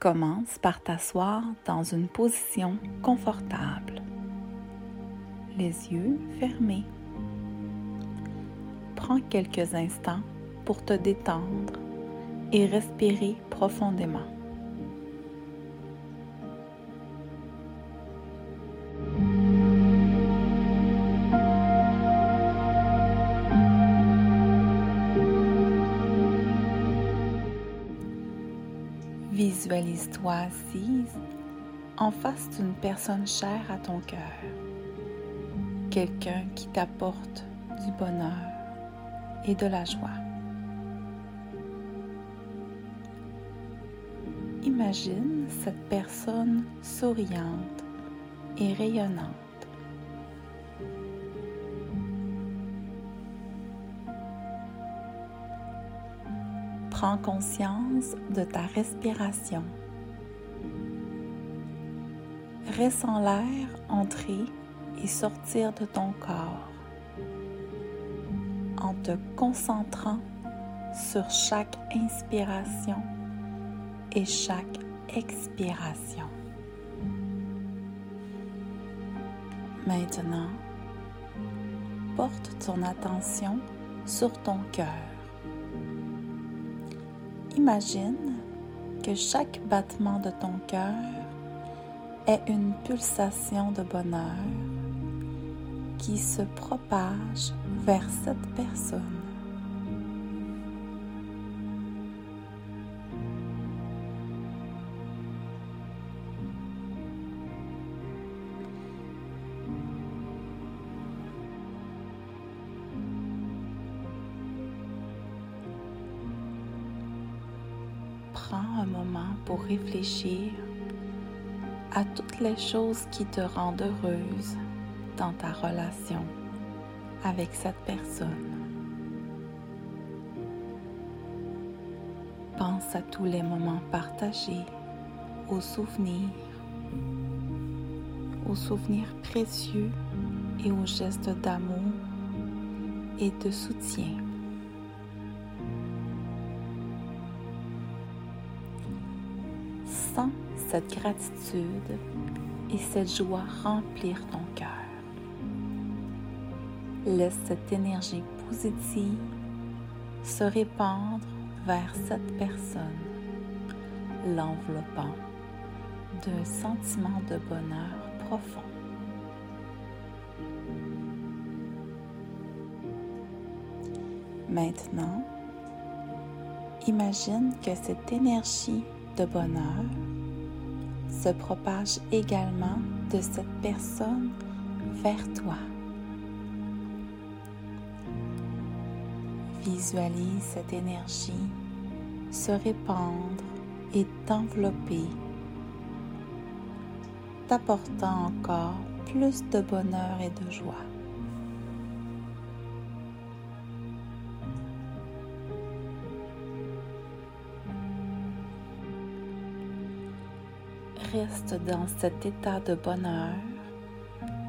Commence par t'asseoir dans une position confortable, les yeux fermés. Prends quelques instants pour te détendre et respirer profondément. Visualise-toi assise en face d'une personne chère à ton cœur, quelqu'un qui t'apporte du bonheur et de la joie. Imagine cette personne souriante et rayonnante. Prends conscience de ta respiration. Ressens l'air entrer et sortir de ton corps en te concentrant sur chaque inspiration et chaque expiration. Maintenant, porte ton attention sur ton cœur. Imagine que chaque battement de ton cœur est une pulsation de bonheur qui se propage vers cette personne. Prends un moment pour réfléchir à toutes les choses qui te rendent heureuse dans ta relation avec cette personne. Pense à tous les moments partagés, aux souvenirs, aux souvenirs précieux et aux gestes d'amour et de soutien. Sens cette gratitude et cette joie remplir ton cœur. Laisse cette énergie positive se répandre vers cette personne, l'enveloppant d'un sentiment de bonheur profond. Maintenant, imagine que cette énergie de bonheur se propage également de cette personne vers toi. Visualise cette énergie se répandre et t'envelopper, t'apportant encore plus de bonheur et de joie. Reste dans cet état de bonheur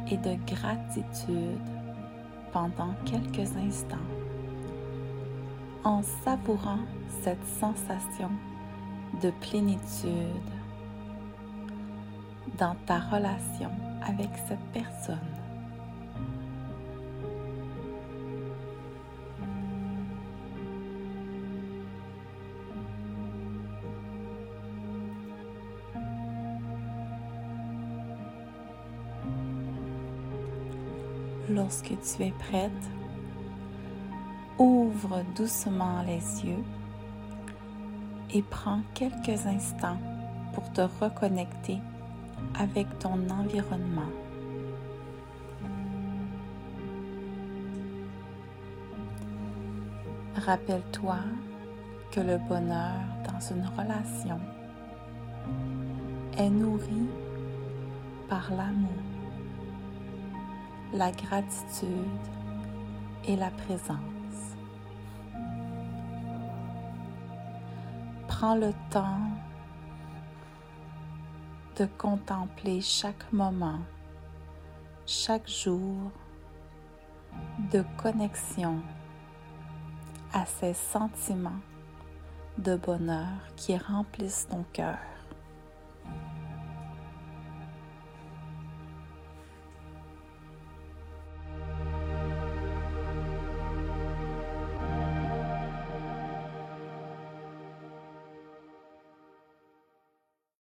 et de gratitude pendant quelques instants en savourant cette sensation de plénitude dans ta relation avec cette personne. Lorsque tu es prête, ouvre doucement les yeux et prends quelques instants pour te reconnecter avec ton environnement. Rappelle-toi que le bonheur dans une relation est nourri par l'amour la gratitude et la présence. Prends le temps de contempler chaque moment, chaque jour de connexion à ces sentiments de bonheur qui remplissent ton cœur.